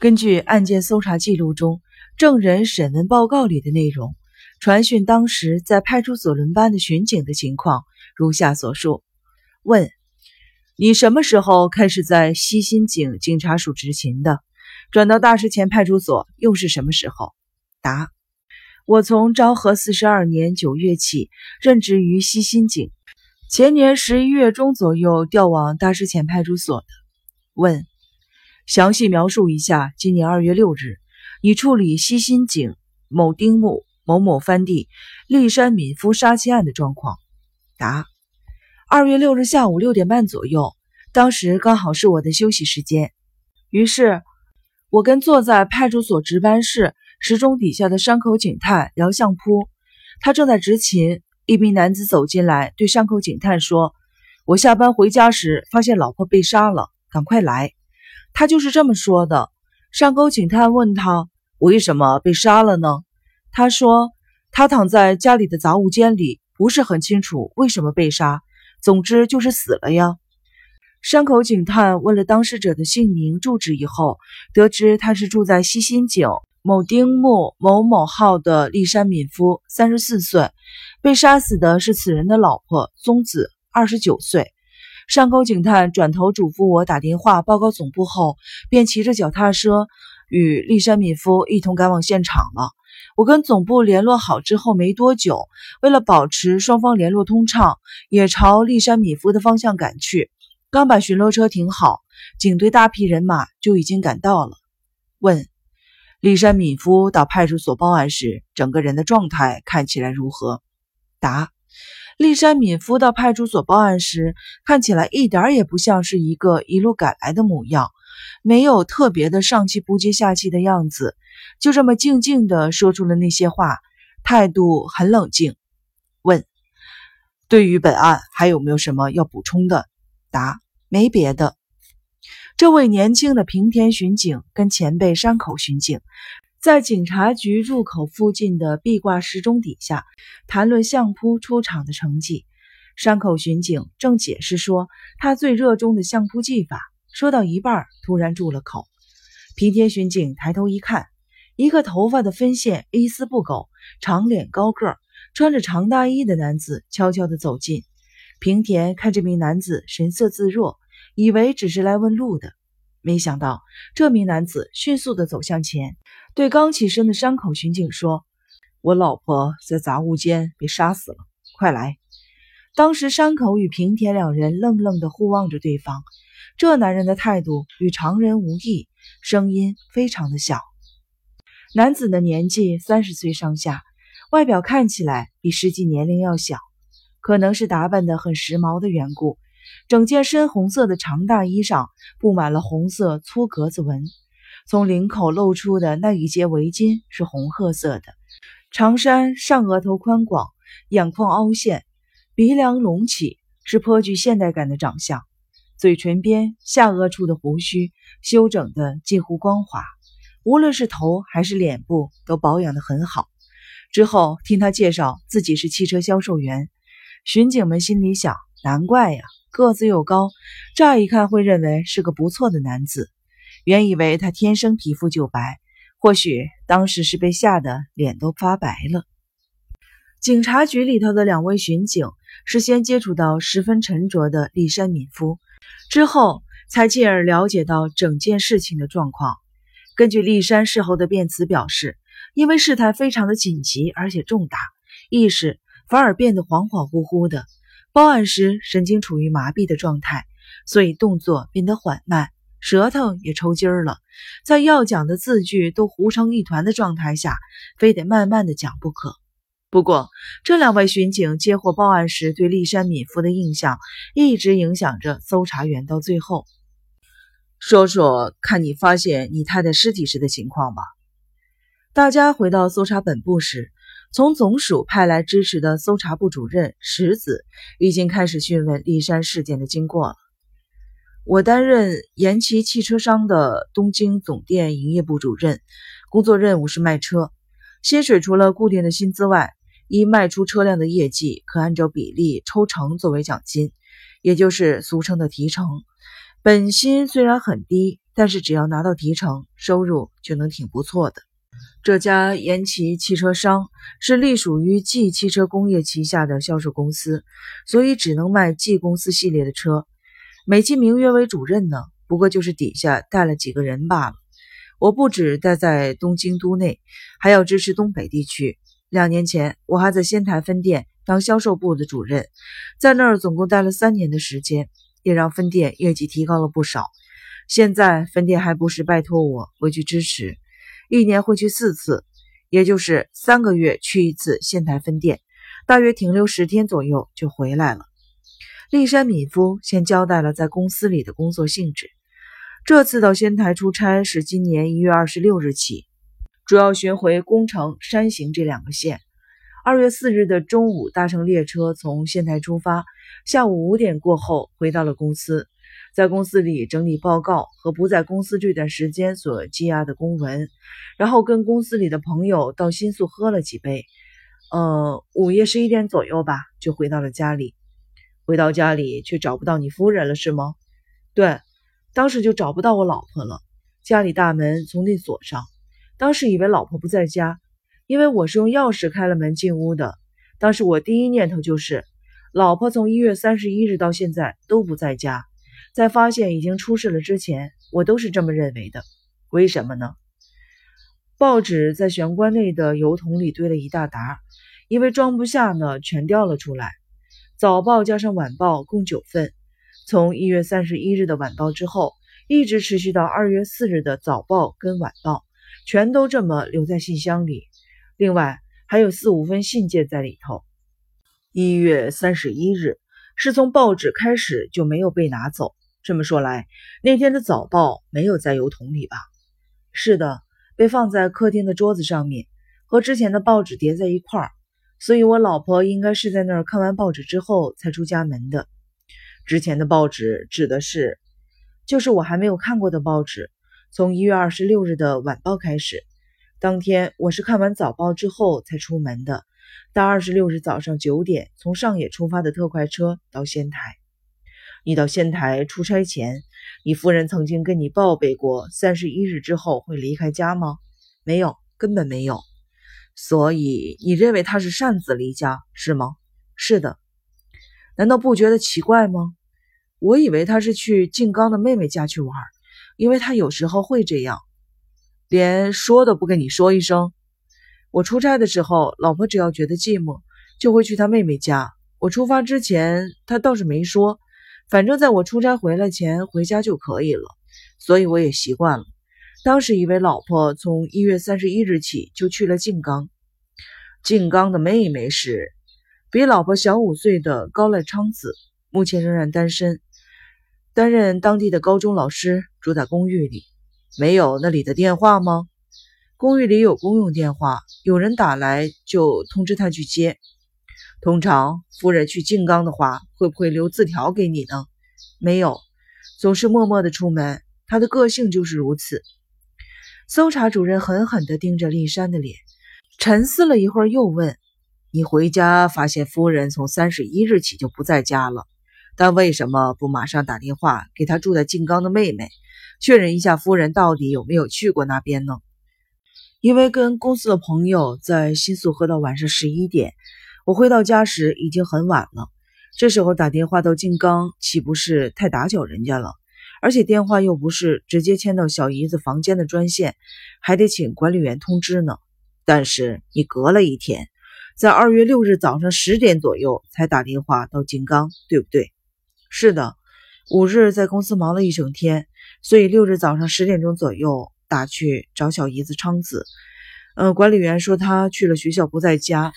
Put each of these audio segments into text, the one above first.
根据案件搜查记录中证人审问报告里的内容，传讯当时在派出所轮班的巡警的情况如下所述：问：你什么时候开始在西新警警察署执勤的？转到大石前派出所又是什么时候？答：我从昭和四十二年九月起任职于西新警，前年十一月中左右调往大石前派出所的。问。详细描述一下今年二月六日你处理西新井某丁木某某番地立山敏夫杀妻案的状况。答：二月六日下午六点半左右，当时刚好是我的休息时间，于是我跟坐在派出所值班室时钟底下的山口警探聊相扑，他正在执勤，一名男子走进来对山口警探说：“我下班回家时发现老婆被杀了，赶快来。”他就是这么说的。山口警探问他为什么被杀了呢？他说他躺在家里的杂物间里，不是很清楚为什么被杀，总之就是死了呀。山口警探问了当事者的姓名、住址以后，得知他是住在西新井某丁木某某号的立山敏夫，三十四岁，被杀死的是此人的老婆宗子，二十九岁。上沟警探转头嘱咐我打电话报告总部后，便骑着脚踏车与立山敏夫一同赶往现场了。我跟总部联络好之后没多久，为了保持双方联络通畅，也朝立山敏夫的方向赶去。刚把巡逻车停好，警队大批人马就已经赶到了。问：立山敏夫到派出所报案时，整个人的状态看起来如何？答。立山敏夫到派出所报案时，看起来一点也不像是一个一路赶来的模样，没有特别的上气不接下气的样子，就这么静静的说出了那些话，态度很冷静。问：对于本案还有没有什么要补充的？答：没别的。这位年轻的平田巡警跟前辈山口巡警。在警察局入口附近的壁挂时钟底下，谈论相扑出场的成绩。山口巡警正解释说他最热衷的相扑技法，说到一半突然住了口。平田巡警抬头一看，一个头发的分线一丝不苟、长脸高个、穿着长大衣的男子悄悄地走近。平田看这名男子神色自若，以为只是来问路的，没想到这名男子迅速地走向前。对刚起身的山口巡警说：“我老婆在杂物间被杀死了，快来！”当时山口与平田两人愣愣地互望着对方。这男人的态度与常人无异，声音非常的小。男子的年纪三十岁上下，外表看起来比实际年龄要小，可能是打扮得很时髦的缘故。整件深红色的长大衣上布满了红色粗格子纹。从领口露出的那一截围巾是红褐色的，长衫上额头宽广，眼眶凹陷，鼻梁隆起，是颇具现代感的长相。嘴唇边、下颚处的胡须修整的近乎光滑，无论是头还是脸部都保养得很好。之后听他介绍自己是汽车销售员，巡警们心里想：难怪呀，个子又高，乍一看会认为是个不错的男子。原以为他天生皮肤就白，或许当时是被吓得脸都发白了。警察局里头的两位巡警是先接触到十分沉着的立山敏夫，之后才进而了解到整件事情的状况。根据立山事后的辩词表示，因为事态非常的紧急而且重大，意识反而变得恍恍惚惚的，报案时神经处于麻痹的状态，所以动作变得缓慢。舌头也抽筋儿了，在要讲的字句都糊成一团的状态下，非得慢慢的讲不可。不过，这两位巡警接获报案时对立山敏夫的印象，一直影响着搜查员到最后。说说看你发现你太太尸体时的情况吧。大家回到搜查本部时，从总署派来支持的搜查部主任石子已经开始讯问立山事件的经过了。我担任延崎汽车商的东京总店营业部主任，工作任务是卖车。薪水除了固定的薪资外，依卖出车辆的业绩，可按照比例抽成作为奖金，也就是俗称的提成。本薪虽然很低，但是只要拿到提成，收入就能挺不错的。这家延崎汽车商是隶属于 G 汽车工业旗下的销售公司，所以只能卖 G 公司系列的车。美其名曰为主任呢，不过就是底下带了几个人罢了。我不止待在东京都内，还要支持东北地区。两年前，我还在仙台分店当销售部的主任，在那儿总共待了三年的时间，也让分店业绩提高了不少。现在分店还不时拜托我回去支持。一年会去四次，也就是三个月去一次仙台分店，大约停留十天左右就回来了。立山敏夫先交代了在公司里的工作性质。这次到仙台出差是今年一月二十六日起，主要巡回宫城、山形这两个县。二月四日的中午搭乘列车从仙台出发，下午五点过后回到了公司。在公司里整理报告和不在公司这段时间所积压的公文，然后跟公司里的朋友到新宿喝了几杯，呃，午夜十一点左右吧，就回到了家里。回到家里却找不到你夫人了，是吗？对，当时就找不到我老婆了。家里大门从内锁上，当时以为老婆不在家，因为我是用钥匙开了门进屋的。当时我第一念头就是，老婆从一月三十一日到现在都不在家。在发现已经出事了之前，我都是这么认为的。为什么呢？报纸在玄关内的油桶里堆了一大沓，因为装不下呢，全掉了出来。早报加上晚报共九份，从一月三十一日的晚报之后，一直持续到二月四日的早报跟晚报，全都这么留在信箱里。另外还有四五份信件在里头。一月三十一日是从报纸开始就没有被拿走。这么说来，那天的早报没有在邮筒里吧？是的，被放在客厅的桌子上面，和之前的报纸叠在一块儿。所以我老婆应该是在那儿看完报纸之后才出家门的。之前的报纸指的是，就是我还没有看过的报纸。从一月二十六日的晚报开始，当天我是看完早报之后才出门的，到二十六日早上九点从上野出发的特快车到仙台。你到仙台出差前，你夫人曾经跟你报备过三十一日之后会离开家吗？没有，根本没有。所以你认为他是擅自离家是吗？是的。难道不觉得奇怪吗？我以为他是去静冈的妹妹家去玩，因为他有时候会这样，连说都不跟你说一声。我出差的时候，老婆只要觉得寂寞，就会去他妹妹家。我出发之前，他倒是没说。反正在我出差回来前回家就可以了，所以我也习惯了。当时以为老婆从一月三十一日起就去了静冈。静冈的妹妹是比老婆小五岁的高濑昌子，目前仍然单身，担任当地的高中老师，住在公寓里。没有那里的电话吗？公寓里有公用电话，有人打来就通知他去接。通常夫人去静冈的话，会不会留字条给你呢？没有，总是默默的出门。他的个性就是如此。搜查主任狠狠地盯着丽珊的脸，沉思了一会儿，又问：“你回家发现夫人从三十一日起就不在家了，但为什么不马上打电话给她住在静冈的妹妹，确认一下夫人到底有没有去过那边呢？”因为跟公司的朋友在新宿喝到晚上十一点。我回到家时已经很晚了，这时候打电话到静冈，岂不是太打搅人家了？而且电话又不是直接牵到小姨子房间的专线，还得请管理员通知呢。但是你隔了一天，在二月六日早上十点左右才打电话到静冈，对不对？是的，五日在公司忙了一整天，所以六日早上十点钟左右打去找小姨子昌子。嗯，管理员说他去了学校，不在家。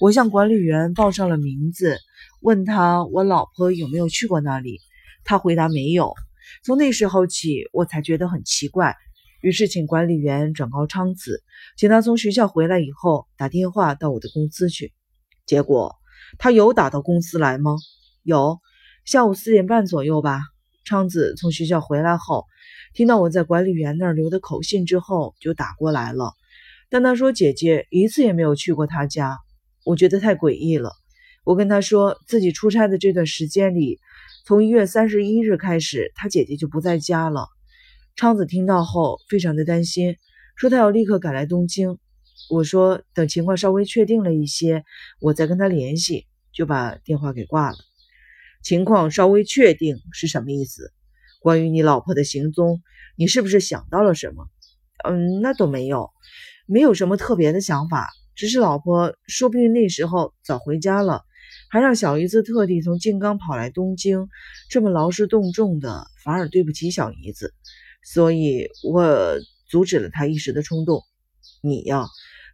我向管理员报上了名字，问他我老婆有没有去过那里。他回答没有。从那时候起，我才觉得很奇怪，于是请管理员转告昌子，请他从学校回来以后打电话到我的公司去。结果他有打到公司来吗？有，下午四点半左右吧。昌子从学校回来后，听到我在管理员那儿留的口信之后，就打过来了。但他说姐姐一次也没有去过他家。我觉得太诡异了。我跟他说自己出差的这段时间里，从一月三十一日开始，他姐姐就不在家了。昌子听到后非常的担心，说他要立刻赶来东京。我说等情况稍微确定了一些，我再跟他联系，就把电话给挂了。情况稍微确定是什么意思？关于你老婆的行踪，你是不是想到了什么？嗯，那都没有，没有什么特别的想法，只是老婆说不定那时候早回家了，还让小姨子特地从静冈跑来东京，这么劳师动众的，反而对不起小姨子。所以我阻止了他一时的冲动。你呀，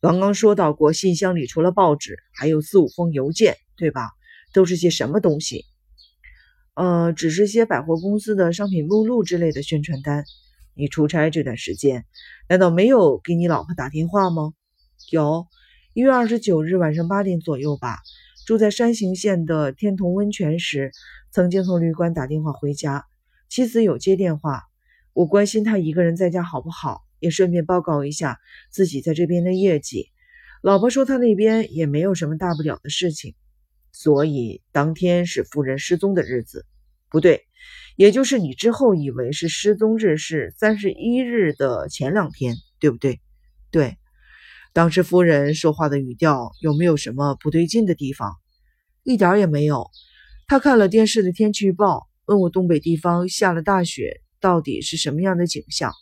刚刚说到过，信箱里除了报纸，还有四五封邮件，对吧？都是些什么东西？呃，只是些百货公司的商品目录之类的宣传单。你出差这段时间，难道没有给你老婆打电话吗？有，一月二十九日晚上八点左右吧。住在山形县的天童温泉时，曾经从旅馆打电话回家，妻子有接电话。我关心他一个人在家好不好，也顺便报告一下自己在这边的业绩。老婆说他那边也没有什么大不了的事情，所以当天是夫人失踪的日子，不对，也就是你之后以为是失踪日是三十一日的前两天，对不对？对。当时夫人说话的语调有没有什么不对劲的地方？一点也没有。他看了电视的天气预报，问我东北地方下了大雪。到底是什么样的景象？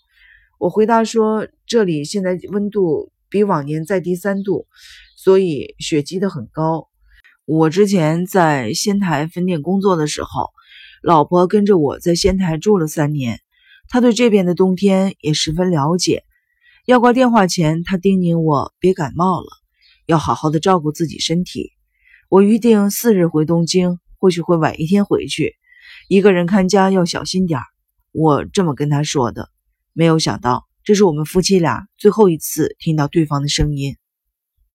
我回答说，这里现在温度比往年再低三度，所以雪积得很高。我之前在仙台分店工作的时候，老婆跟着我在仙台住了三年，她对这边的冬天也十分了解。要挂电话前，他叮咛我别感冒了，要好好的照顾自己身体。我预定四日回东京，或许会晚一天回去，一个人看家要小心点儿。我这么跟他说的，没有想到这是我们夫妻俩最后一次听到对方的声音。